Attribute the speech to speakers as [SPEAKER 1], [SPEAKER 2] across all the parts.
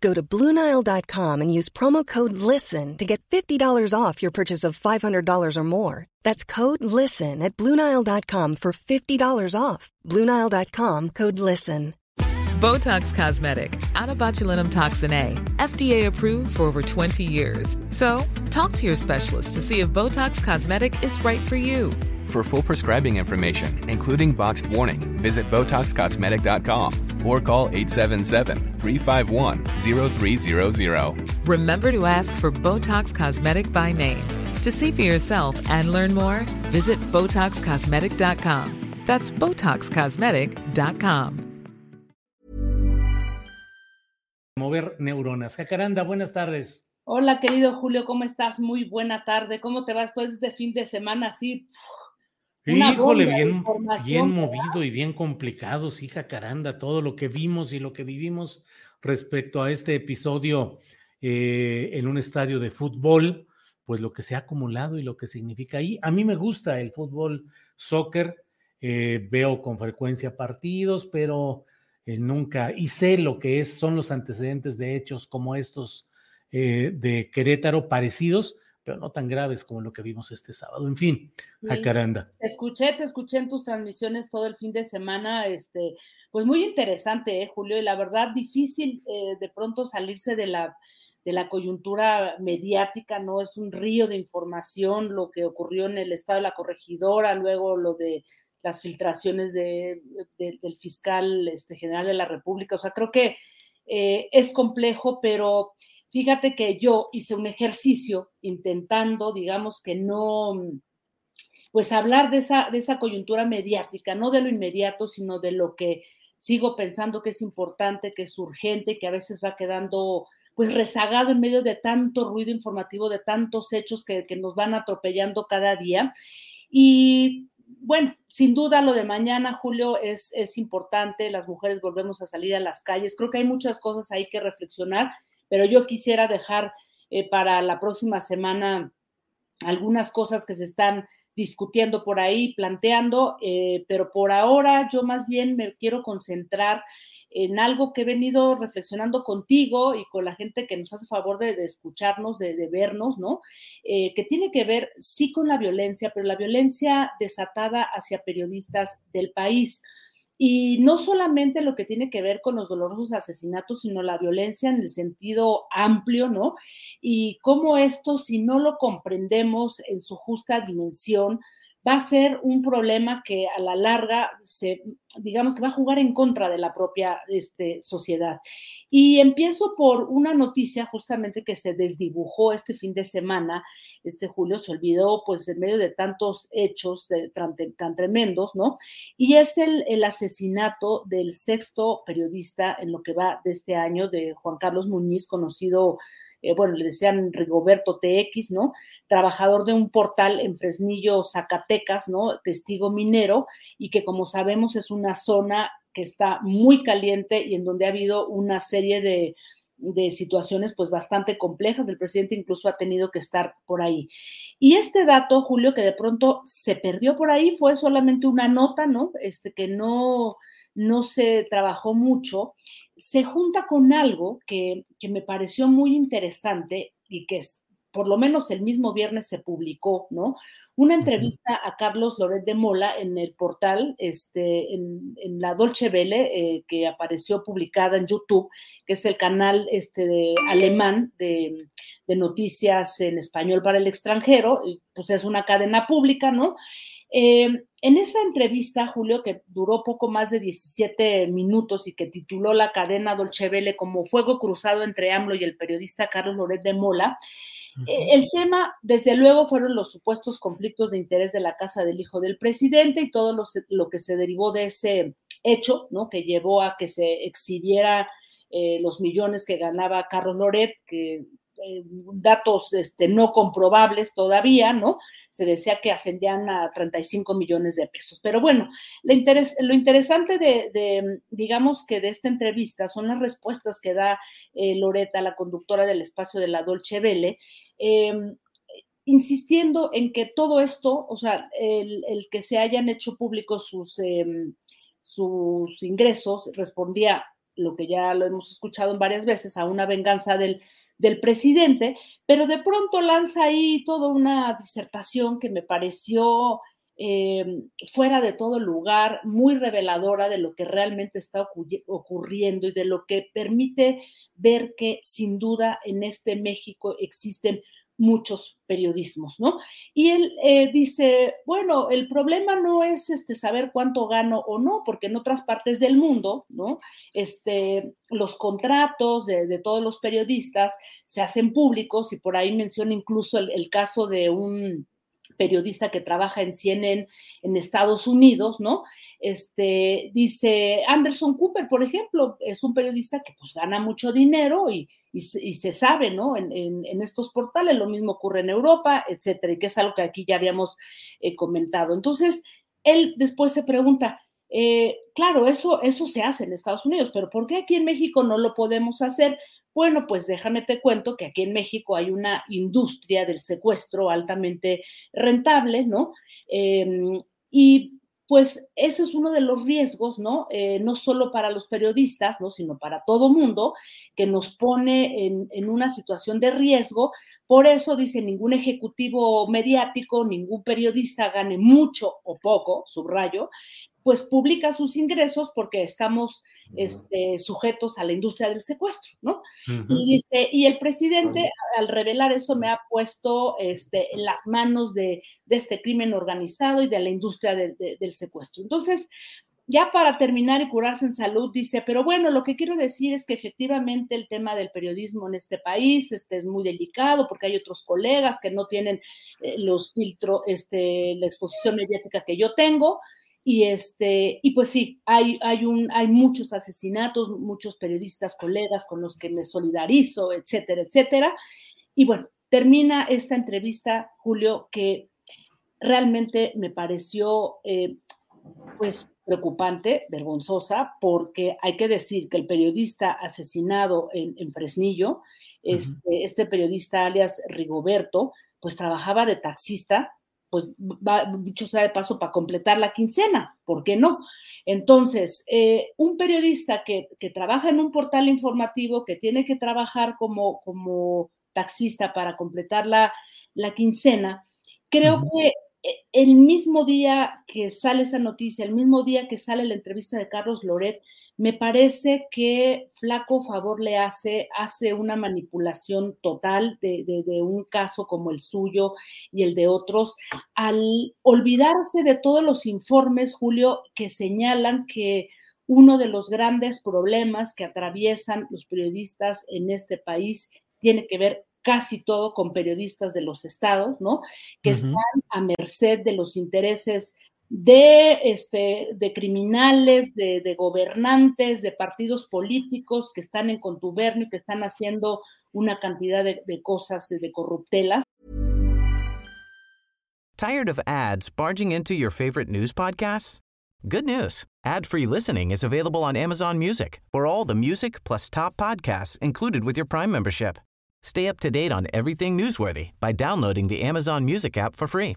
[SPEAKER 1] Go to Bluenile.com and use promo code LISTEN to get $50 off your purchase of $500 or more. That's code LISTEN at Bluenile.com for $50 off. Bluenile.com code LISTEN.
[SPEAKER 2] Botox Cosmetic, out of botulinum toxin A, FDA approved for over 20 years. So, talk to your specialist to see if Botox Cosmetic is right for you.
[SPEAKER 3] For full prescribing information, including boxed warning, visit BotoxCosmetic.com or call 877-351-0300.
[SPEAKER 2] Remember to ask for Botox Cosmetic by name. To see for yourself and learn more, visit BotoxCosmetic.com. That's BotoxCosmetic.com.
[SPEAKER 4] Mover neuronas. Jacaranda, buenas tardes.
[SPEAKER 5] Hola, querido Julio, ¿cómo estás? Muy buena tarde. ¿Cómo te va después de fin de semana así?
[SPEAKER 4] Híjole, bien, bien movido y bien complicado, sí, jacaranda, todo lo que vimos y lo que vivimos respecto a este episodio eh, en un estadio de fútbol, pues lo que se ha acumulado y lo que significa ahí. A mí me gusta el fútbol, soccer, eh, veo con frecuencia partidos, pero eh, nunca, y sé lo que es, son los antecedentes de hechos como estos de Querétaro parecidos, pero no tan graves como lo que vimos este sábado. En fin, jacaranda.
[SPEAKER 5] Te escuché, te escuché en tus transmisiones todo el fin de semana, este, pues muy interesante, ¿eh, Julio, y la verdad difícil eh, de pronto salirse de la, de la coyuntura mediática, ¿no? Es un río de información lo que ocurrió en el estado de la corregidora, luego lo de las filtraciones de, del fiscal este, general de la República, o sea, creo que eh, es complejo, pero Fíjate que yo hice un ejercicio intentando, digamos que no, pues hablar de esa, de esa coyuntura mediática, no de lo inmediato, sino de lo que sigo pensando que es importante, que es urgente, que a veces va quedando pues rezagado en medio de tanto ruido informativo, de tantos hechos que, que nos van atropellando cada día. Y bueno, sin duda lo de mañana, Julio, es, es importante, las mujeres volvemos a salir a las calles, creo que hay muchas cosas ahí que reflexionar pero yo quisiera dejar eh, para la próxima semana algunas cosas que se están discutiendo por ahí, planteando, eh, pero por ahora yo más bien me quiero concentrar en algo que he venido reflexionando contigo y con la gente que nos hace favor de, escucharnos, de, vernos, ¿no? Eh, que tiene que ver sí con la violencia, pero la violencia desatada hacia periodistas del país. Y no solamente lo que tiene que ver con los dolorosos asesinatos, sino la violencia en el sentido amplio, ¿no? Y cómo esto, si no lo comprendemos en su justa dimensión, va a ser un problema que a la larga se, digamos que va a jugar en contra de la propia este, sociedad. Y empiezo por una noticia justamente que se desdibujó este fin de semana, este julio se olvidó pues en medio de tantos hechos tan, tremendos, ¿no? Y es el, el asesinato del sexto periodista en lo que va de este año de Juan Carlos Muñiz, conocido eh, bueno, le decían Rigoberto TX, ¿no? Trabajador de un portal en Fresnillo, Zacatecas, ¿no? Testigo minero, y que como sabemos es una zona que está muy caliente y en donde ha habido una serie de, de situaciones pues bastante complejas. El presidente incluso ha tenido que estar por ahí. Y este dato, Julio, que de pronto se perdió por ahí, fue solamente una nota, ¿no? Este que no, no se trabajó mucho se junta con algo que, me pareció muy interesante y que es, por lo menos el mismo viernes se publicó, ¿no? Una entrevista a Carlos Loret de Mola en el portal, este, en, la Dolce Vele, eh, que apareció publicada en YouTube, que es el canal este, de, alemán de, de, noticias en español para el extranjero, pues es una cadena pública, ¿no? Eh, en esa entrevista, Julio, que duró poco más de 17 minutos y que tituló la cadena Dolce Vele como Fuego Cruzado entre AMLO y el periodista Carlos Loret de Mola, eh, el tema, desde luego, fueron los supuestos conflictos de interés de la casa del hijo del presidente y todo lo, lo que se derivó de ese hecho, ¿no? Que llevó a que se exhibiera eh, los millones que ganaba Carlos Loret, que eh, datos este, no comprobables todavía, ¿no? Se decía que ascendían a 35 millones de pesos. Pero bueno, lo, interesante de, digamos que de esta entrevista son las respuestas que da eh, Loreta, la conductora del espacio de la Dolce Vele, em, insistiendo en que todo esto, o sea, el, que se hayan hecho públicos sus, em, sus ingresos, respondía lo que ya lo hemos escuchado varias veces, a una venganza del del presidente, pero de pronto lanza ahí toda una disertación que me pareció eh, fuera de todo lugar, muy reveladora de lo que realmente está ocurriendo y de lo que permite ver que sin duda en este México existen muchos periodismos, ¿no? Y él eh, dice, bueno, el problema no es este, saber cuánto gano o no, porque en otras partes del mundo, ¿no? Este, los contratos de, todos los periodistas se hacen públicos y por ahí menciona incluso el, caso de un periodista que trabaja en CNN en Estados Unidos, ¿no? Este, dice Anderson Cooper, por ejemplo, es un periodista que pues gana mucho dinero y, y, se sabe, ¿no? En, en, estos portales, lo mismo ocurre en Europa, etcétera, y que es algo que aquí ya habíamos eh, comentado. Entonces, él después se pregunta, eh, claro, eso, eso se hace en Estados Unidos, pero ¿por qué aquí en México no lo podemos hacer? Bueno, pues déjame te cuento que aquí en México hay una industria del secuestro altamente rentable, ¿no? Em, y pues eso es uno de los riesgos, ¿no? Eh, no solo para los periodistas, ¿no? Sino para todo mundo, que nos pone en, en, una situación de riesgo. Por eso dice, ningún ejecutivo mediático, ningún periodista gane mucho o poco, subrayo, pues publica sus ingresos porque estamos este, sujetos a la industria del secuestro, ¿no? y, y, el presidente, al revelar eso, me ha puesto este, en las manos de, este crimen organizado y de la industria del secuestro. Entonces, ya para terminar y curarse en salud, dice, pero bueno, lo que quiero decir es que efectivamente el tema del periodismo en este país este, es muy delicado porque hay otros colegas que no tienen eh, los filtros, este, la exposición mediática que yo tengo, y, este, y pues sí, hay, hay, un, hay muchos asesinatos, muchos periodistas, colegas con los que me solidarizo, etcétera, etcétera. Y bueno, termina esta entrevista, Julio, que realmente me pareció eh, pues preocupante, vergonzosa, porque hay que decir que el periodista asesinado en, Fresnillo, este, este periodista alias Rigoberto, pues trabajaba de taxista pues va, dicho sea de paso, para completar la quincena, ¿por qué no? Entonces, eh, un periodista que, trabaja en un portal informativo, que tiene que trabajar como, como taxista para completar la, quincena, creo que eh, el mismo día que sale esa noticia, el mismo día que sale la entrevista de Carlos Loret, me parece que flaco favor le hace, hace una manipulación total de, un caso como el suyo y el de otros, al olvidarse de todos los informes, Julio, que señalan que uno de los grandes problemas que atraviesan los periodistas en este país tiene que ver casi todo con periodistas de los estados, ¿no? Que están a merced de los intereses de, este, de criminales, de, gobernantes, de partidos políticos que están en contubernio, que están haciendo una cantidad de, de cosas de corruptelas.
[SPEAKER 6] Tired of ads barging into your favorite news podcasts? Good news. Ad-free listening is available on Amazon Music. For all the music plus top podcasts included with your Prime membership. Stay up to date on everything newsworthy by downloading the Amazon Music app for free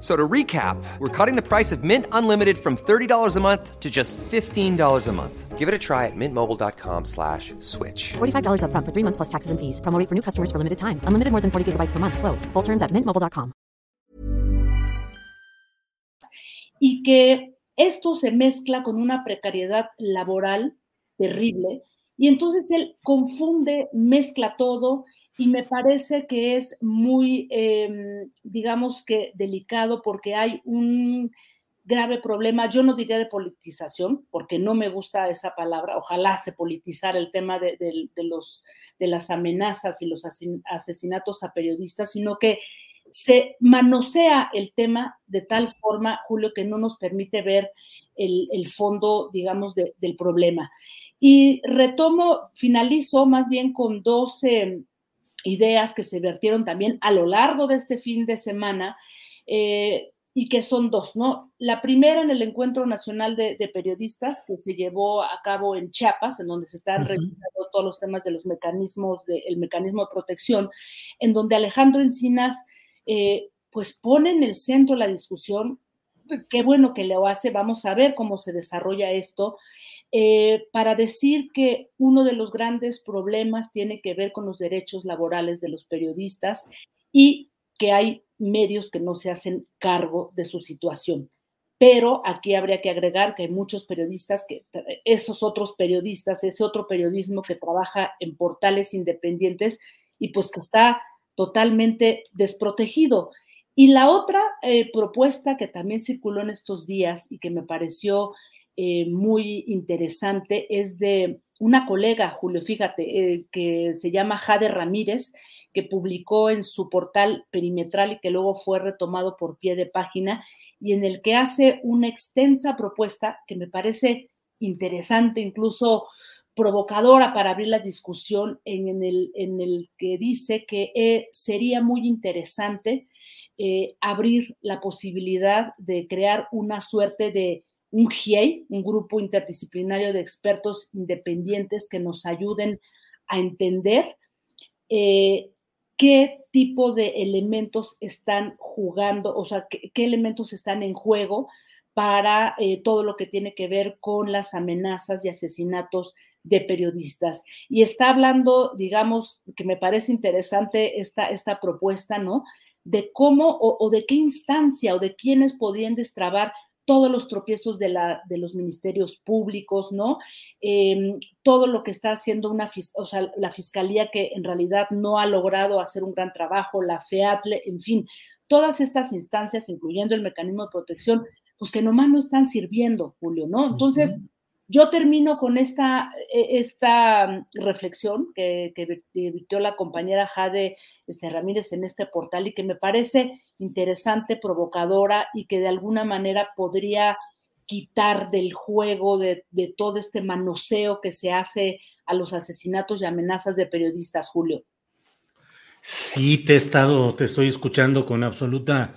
[SPEAKER 7] So to recap, we're cutting the price of Mint Unlimited from $30 a month to just $15 a month. Give it a try at mintmobile.com slash switch.
[SPEAKER 8] $45 up front for three months plus taxes and fees. Promo for new customers for limited time. Unlimited more than 40 gigabytes per month. Slows. Full terms at mintmobile.com.
[SPEAKER 5] Y que esto se mezcla con una precariedad laboral terrible. Y entonces él confunde, mezcla todo y me parece que es muy, em, digamos que delicado porque hay un grave problema, yo no diría de politización, porque no me gusta esa palabra, ojalá se politizara el tema de, los, de las amenazas y los asesinatos a periodistas, sino que se manosea el tema de tal forma, Julio, que no nos permite ver el, fondo, digamos, del problema. Y retomo, finalizo más bien con dos ideas que se vertieron también a lo largo de este fin de semana. Eh, y que son dos, ¿no? La primera en el Encuentro Nacional de, Periodistas que se llevó a cabo en Chiapas, en donde se están revisando todos los temas de los mecanismos, del mecanismo de protección, en donde Alejandro Encinas, eh, pues pone en el centro la discusión, qué bueno que lo hace, vamos a ver cómo se desarrolla esto, eh, para decir que uno de los grandes problemas tiene que ver con los derechos laborales de los periodistas y que hay medios que no se hacen cargo de su situación. Pero aquí habría que agregar que hay muchos periodistas, que esos otros periodistas, ese otro periodismo que trabaja en portales independientes y pues que está totalmente desprotegido. Y la otra eh, propuesta que también circuló en estos días y que me pareció eh, muy interesante es de una colega, Julio, fíjate, eh, que se llama Jade Ramírez, que publicó en su portal perimetral y que luego fue retomado por pie de página, y en el que hace una extensa propuesta que me parece interesante, incluso provocadora para abrir la discusión, en, el, en el, que dice que eh, sería muy interesante abrir la posibilidad de crear una suerte de un GIEI, un grupo interdisciplinario de expertos independientes que nos ayuden a entender eh, qué tipo de elementos están jugando, o sea, qué, elementos están en juego para eh, todo lo que tiene que ver con las amenazas y asesinatos de periodistas. Y está hablando, digamos, que me parece interesante esta, esta propuesta, ¿no? De cómo o, o de qué instancia o de quiénes podrían destrabar todos los tropiezos de, la, de los ministerios públicos, ¿no? Em, todo lo que está haciendo una, o sea, la fiscalía que en realidad no ha logrado hacer un gran trabajo, la FEATLE, en fin, todas estas instancias, incluyendo el mecanismo de protección, pues que nomás no están sirviendo, Julio, ¿no? Entonces, yo termino con esta, e, esta mm, reflexión que, que la compañera Jade este, Ramírez en este portal y que me parece interesante, provocadora y que de alguna manera podría quitar del juego de, de todo este manoseo que se hace a los asesinatos y amenazas de periodistas, Julio.
[SPEAKER 4] Sí, te he estado, te estoy escuchando con absoluta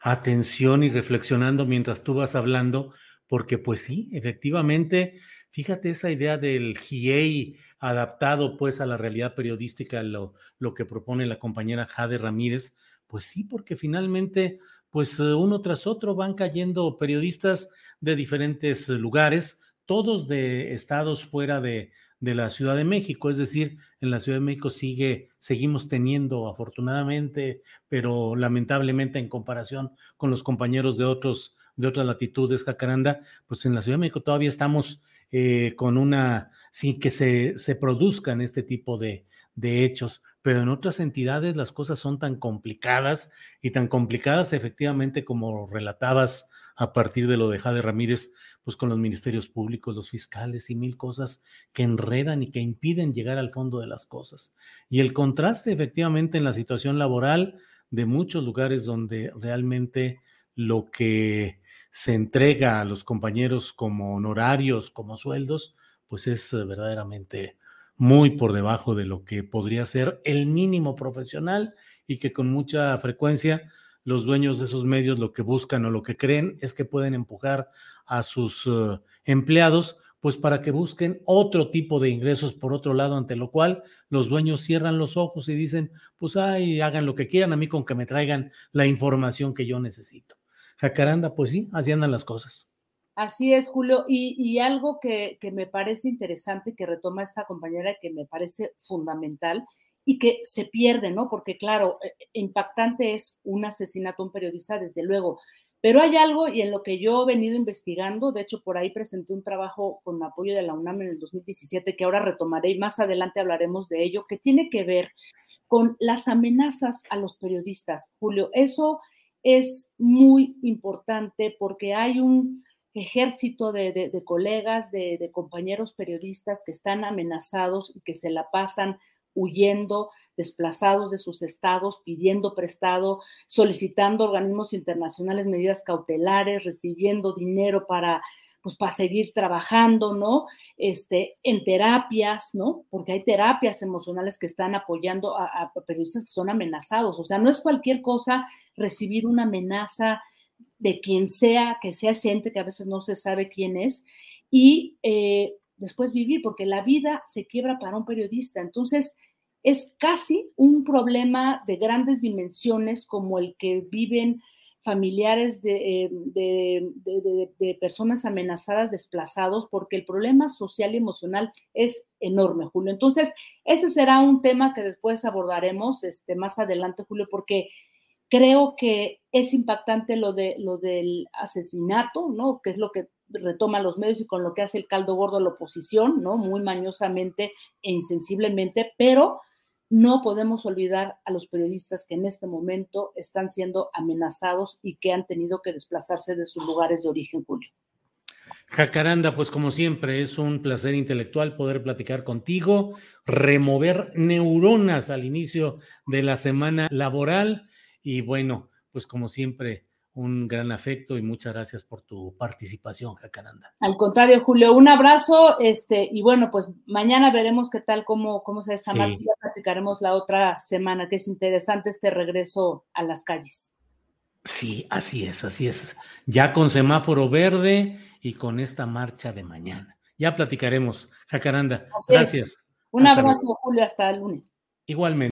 [SPEAKER 4] atención y reflexionando mientras tú vas hablando porque pues sí, efectivamente, fíjate esa idea del GIEI adaptado pues a la realidad periodística, lo, lo que propone la compañera Jade Ramírez, pues sí, porque finalmente pues uno tras otro van cayendo periodistas de diferentes lugares, todos de estados fuera de, de la Ciudad de México, es decir, en la Ciudad de México sigue, seguimos teniendo afortunadamente, pero lamentablemente en comparación con los compañeros de otros de otras latitudes, Jacaranda, pues en la Ciudad de México todavía estamos eh, con una, sin que se, se produzcan este tipo de, de hechos, pero en otras entidades las cosas son tan complicadas y tan complicadas efectivamente como relatabas a partir de lo de Jade Ramírez, pues con los ministerios públicos, los fiscales y mil cosas que enredan y que impiden llegar al fondo de las cosas. Y el contraste efectivamente en la situación laboral de muchos lugares donde realmente lo que se entrega a los compañeros como honorarios, como sueldos, pues es eh, verdaderamente muy por debajo de lo que podría ser el mínimo profesional y que con mucha frecuencia los dueños de esos medios lo que buscan o lo que creen es que pueden empujar a sus eh, empleados pues para que busquen otro tipo de ingresos por otro lado, ante lo cual los dueños cierran los ojos y dicen, pues ay, hagan lo que quieran a mí con que me traigan la información que yo necesito. Jacaranda, pues sí, así andan las cosas.
[SPEAKER 5] Así es, Julio. Y, algo que, me parece interesante que retoma esta compañera que me parece fundamental y que se pierde, ¿no? Porque claro, eh, impactante es un asesinato a un periodista, desde luego. Pero hay algo, y en lo que yo he venido investigando, de hecho por ahí presenté un trabajo con apoyo de la UNAM en el 2017, que ahora retomaré y más adelante hablaremos de ello, que tiene que ver con las amenazas a los periodistas, Julio. Eso es muy importante porque hay un ejército de, colegas, de, compañeros periodistas que están amenazados y que se la pasan huyendo, desplazados de sus estados, pidiendo prestado, solicitando organismos internacionales medidas cautelares, recibiendo dinero para pues para seguir trabajando, ¿no? Este, en terapias, ¿no? Porque hay terapias emocionales que están apoyando a, periodistas que son amenazados. O sea, no es cualquier cosa recibir una amenaza de quien sea, que sea ente, que a veces no se sabe quién es, y eh, después vivir, porque la vida se quiebra para un periodista. Entonces, es casi un problema de grandes dimensiones como el que viven familiares eh, de, personas amenazadas, desplazados, porque el problema social y emocional es enorme, Julio. Entonces, ese será un tema que después abordaremos este, más adelante, Julio, porque creo que es impactante lo, de, lo del asesinato, ¿no? Que es lo que retoma los medios y con lo que hace el caldo gordo la oposición, ¿no? Muy mañosamente e insensiblemente, pero no podemos olvidar a los periodistas que en este momento están siendo amenazados y que han tenido que desplazarse de sus lugares de origen, Julio.
[SPEAKER 4] Jacaranda, pues como siempre, es un placer intelectual poder platicar contigo, remover neuronas al inicio de la semana laboral y bueno, pues como siempre, un gran afecto y muchas gracias por tu participación, Jacaranda.
[SPEAKER 5] Al contrario, Julio, un abrazo, este, y bueno, pues mañana veremos qué tal, cómo, cómo se está sí. ya platicaremos la otra semana, que es interesante este regreso a las calles.
[SPEAKER 4] Sí, así es, así es. Ya con semáforo verde y con esta marcha de mañana. Ya platicaremos, Jacaranda. gracias.
[SPEAKER 5] Un abrazo, Julio, hasta el lunes.
[SPEAKER 4] Igualmente.